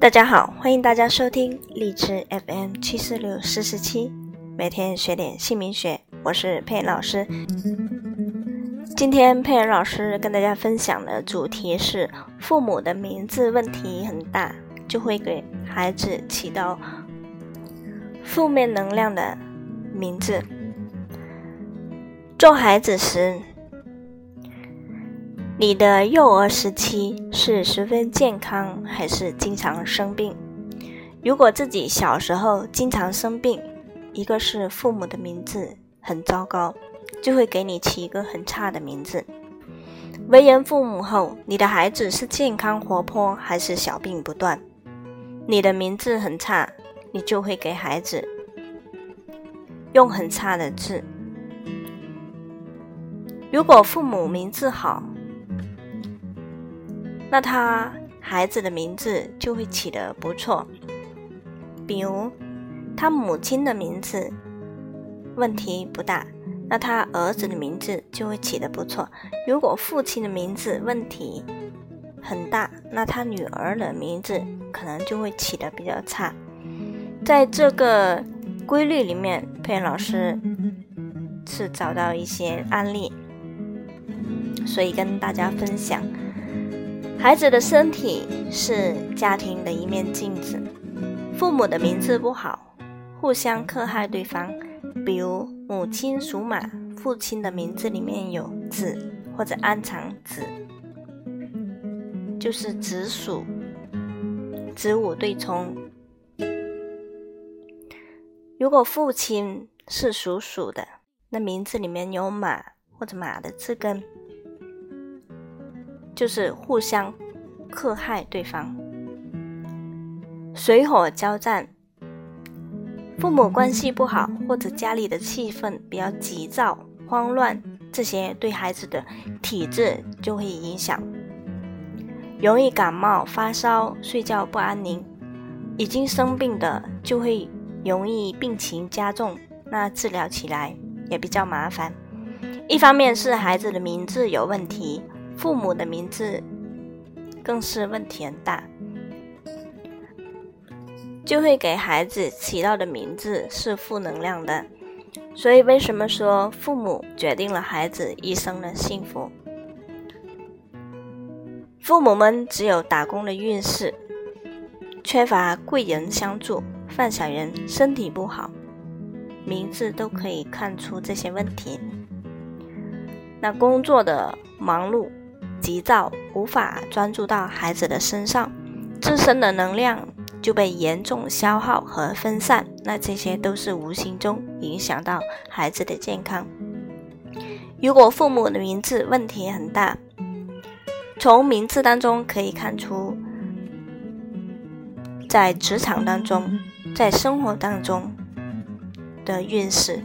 大家好，欢迎大家收听荔枝 FM 七四六四四七，每天学点姓名学，我是佩老师。今天佩恩老师跟大家分享的主题是：父母的名字问题很大，就会给孩子起到负面能量的名字。做孩子时。你的幼儿时期是十分健康，还是经常生病？如果自己小时候经常生病，一个是父母的名字很糟糕，就会给你起一个很差的名字。为人父母后，你的孩子是健康活泼，还是小病不断？你的名字很差，你就会给孩子用很差的字。如果父母名字好，那他孩子的名字就会起得不错，比如他母亲的名字问题不大，那他儿子的名字就会起得不错；如果父亲的名字问题很大，那他女儿的名字可能就会起得比较差。在这个规律里面，佩恩老师是找到一些案例，所以跟大家分享。孩子的身体是家庭的一面镜子，父母的名字不好，互相克害对方。比如母亲属马，父亲的名字里面有子或者暗藏子，就是子鼠、子午对冲。如果父亲是属鼠的，那名字里面有马或者马的字根。就是互相克害对方，水火交战，父母关系不好，或者家里的气氛比较急躁、慌乱，这些对孩子的体质就会影响，容易感冒、发烧、睡觉不安宁，已经生病的就会容易病情加重，那治疗起来也比较麻烦。一方面是孩子的名字有问题。父母的名字更是问题很大，就会给孩子起到的名字是负能量的。所以，为什么说父母决定了孩子一生的幸福？父母们只有打工的运势，缺乏贵人相助，犯小人，身体不好，名字都可以看出这些问题。那工作的忙碌。急躁，无法专注到孩子的身上，自身的能量就被严重消耗和分散，那这些都是无形中影响到孩子的健康。如果父母的名字问题很大，从名字当中可以看出，在职场当中，在生活当中的运势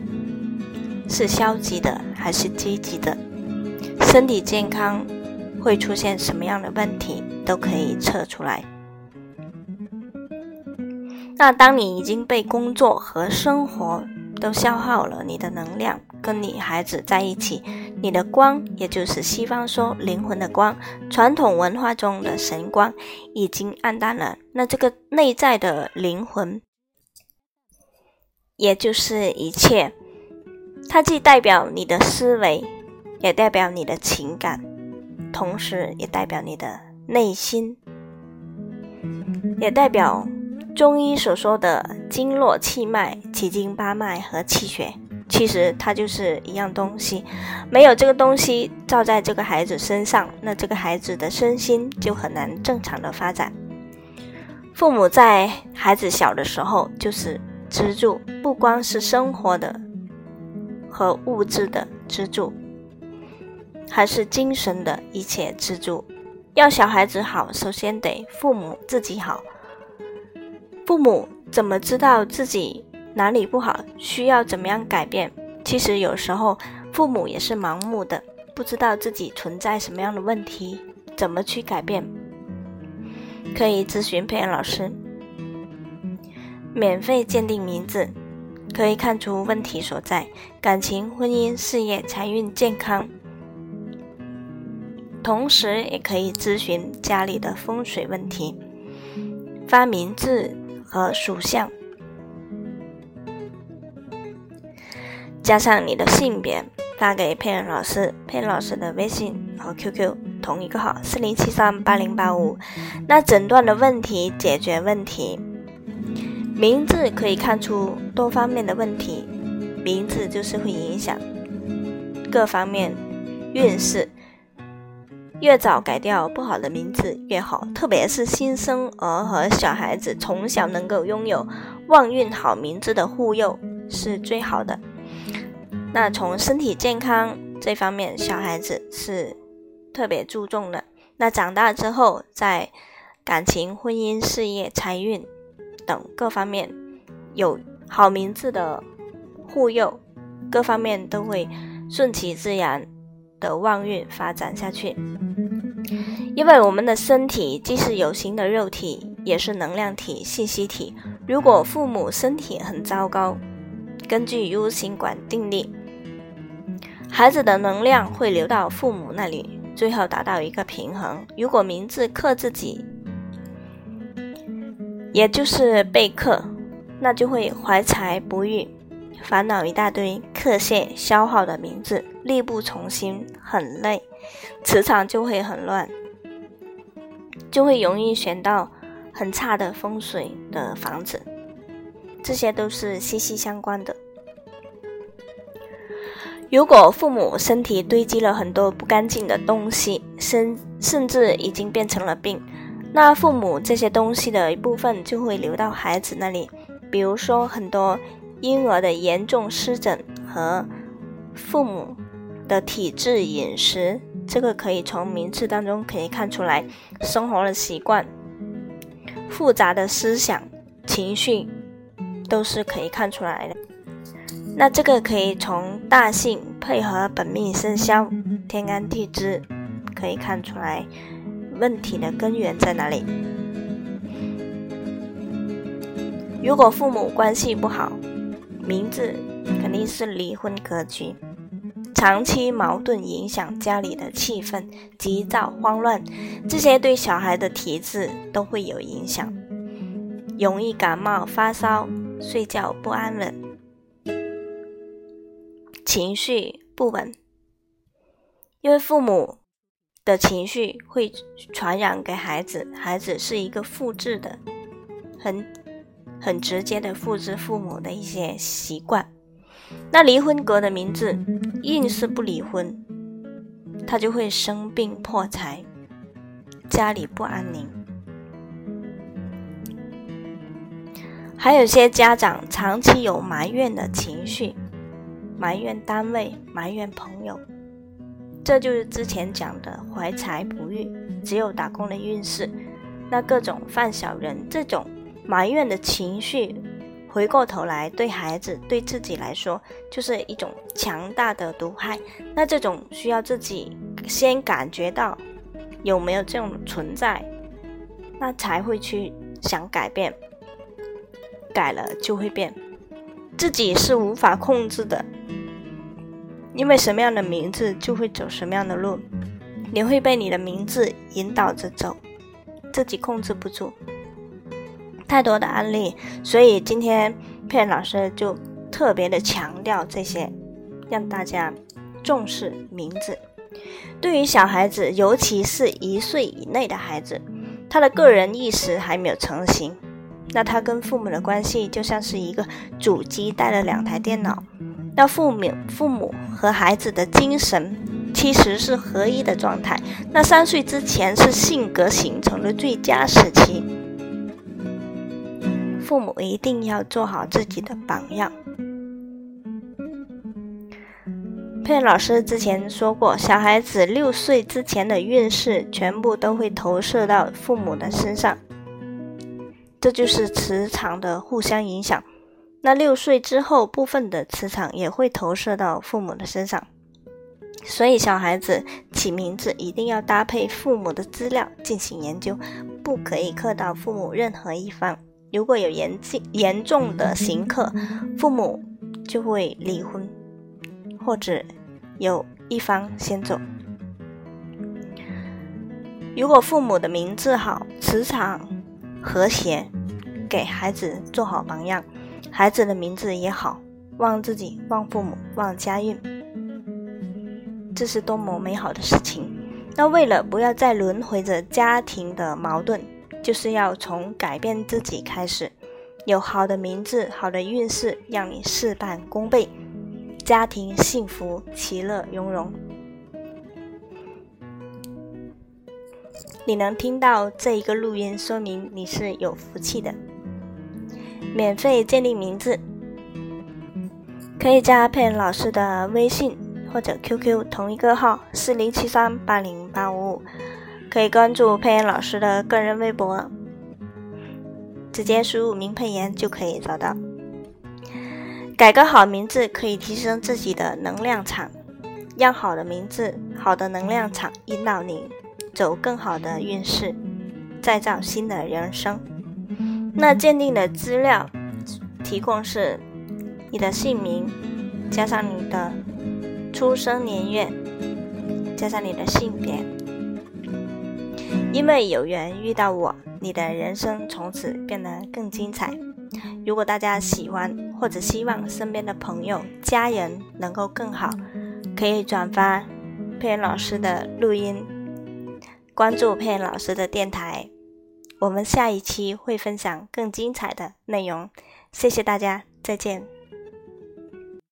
是消极的还是积极的，身体健康。会出现什么样的问题都可以测出来。那当你已经被工作和生活都消耗了你的能量，跟你孩子在一起，你的光，也就是西方说灵魂的光，传统文化中的神光，已经暗淡了。那这个内在的灵魂，也就是一切，它既代表你的思维，也代表你的情感。同时，也代表你的内心，也代表中医所说的经络、气脉、奇经八脉和气血。其实它就是一样东西，没有这个东西照在这个孩子身上，那这个孩子的身心就很难正常的发展。父母在孩子小的时候就是支柱，不光是生活的和物质的支柱。还是精神的一切支柱。要小孩子好，首先得父母自己好。父母怎么知道自己哪里不好，需要怎么样改变？其实有时候父母也是盲目的，不知道自己存在什么样的问题，怎么去改变？可以咨询佩恩老师，免费鉴定名字，可以看出问题所在：感情、婚姻、事业、财运、健康。同时，也可以咨询家里的风水问题。发名字和属相，加上你的性别，发给佩恩老师。佩恩老师的微信和 QQ 同一个号：四零七三八零八五。那诊断的问题，解决问题。名字可以看出多方面的问题，名字就是会影响各方面运势。越早改掉不好的名字越好，特别是新生儿和小孩子，从小能够拥有旺运好名字的护佑是最好的。那从身体健康这方面，小孩子是特别注重的。那长大之后，在感情、婚姻、事业、财运等各方面有好名字的护佑，各方面都会顺其自然的旺运发展下去。因为我们的身体既是有形的肉体，也是能量体、信息体。如果父母身体很糟糕，根据 U 型管定律，孩子的能量会流到父母那里，最后达到一个平衡。如果名字克自己，也就是被克，那就会怀才不遇，烦恼一大堆，克泄消耗的名字，力不从心，很累，磁场就会很乱。就会容易选到很差的风水的房子，这些都是息息相关的。如果父母身体堆积了很多不干净的东西，甚甚至已经变成了病，那父母这些东西的一部分就会流到孩子那里。比如说，很多婴儿的严重湿疹和父母的体质、饮食。这个可以从名字当中可以看出来，生活的习惯、复杂的思想、情绪都是可以看出来的。那这个可以从大姓配合本命生肖、天干地支可以看出来问题的根源在哪里。如果父母关系不好，名字肯定是离婚格局。长期矛盾影响家里的气氛，急躁慌乱，这些对小孩的体质都会有影响，容易感冒发烧，睡觉不安稳，情绪不稳。因为父母的情绪会传染给孩子，孩子是一个复制的，很很直接的复制父母的一些习惯。那离婚格的名字，硬是不离婚，他就会生病破财，家里不安宁。还有些家长长期有埋怨的情绪，埋怨单位，埋怨朋友，这就是之前讲的怀才不遇，只有打工的运势。那各种犯小人，这种埋怨的情绪。回过头来，对孩子、对自己来说，就是一种强大的毒害。那这种需要自己先感觉到有没有这种存在，那才会去想改变。改了就会变，自己是无法控制的，因为什么样的名字就会走什么样的路，你会被你的名字引导着走，自己控制不住。太多的案例，所以今天佩老师就特别的强调这些，让大家重视名字。对于小孩子，尤其是一岁以内的孩子，他的个人意识还没有成型，那他跟父母的关系就像是一个主机带了两台电脑，那父母父母和孩子的精神其实是合一的状态。那三岁之前是性格形成的最佳时期。父母一定要做好自己的榜样。佩老师之前说过，小孩子六岁之前的运势全部都会投射到父母的身上，这就是磁场的互相影响。那六岁之后，部分的磁场也会投射到父母的身上，所以小孩子起名字一定要搭配父母的资料进行研究，不可以刻到父母任何一方。如果有严重严重的刑克，父母就会离婚，或者有一方先走。如果父母的名字好，磁场和谐，给孩子做好榜样，孩子的名字也好，旺自己，旺父母，旺家运，这是多么美好的事情！那为了不要再轮回着家庭的矛盾，就是要从改变自己开始，有好的名字，好的运势，让你事半功倍，家庭幸福，其乐融融。你能听到这一个录音，说明你是有福气的。免费建立名字，可以加佩恩老师的微信或者 QQ，同一个号四零七三八零八五五，可以关注佩恩老师的个人微博，直接输入“名佩妍”就可以找到。改个好名字可以提升自己的能量场，让好的名字、好的能量场引导你。走更好的运势，再造新的人生。那鉴定的资料提供是你的姓名，加上你的出生年月，加上你的性别。因为有缘遇到我，你的人生从此变得更精彩。如果大家喜欢或者希望身边的朋友、家人能够更好，可以转发佩恩老师的录音。关注佩恩老师的电台，我们下一期会分享更精彩的内容。谢谢大家，再见。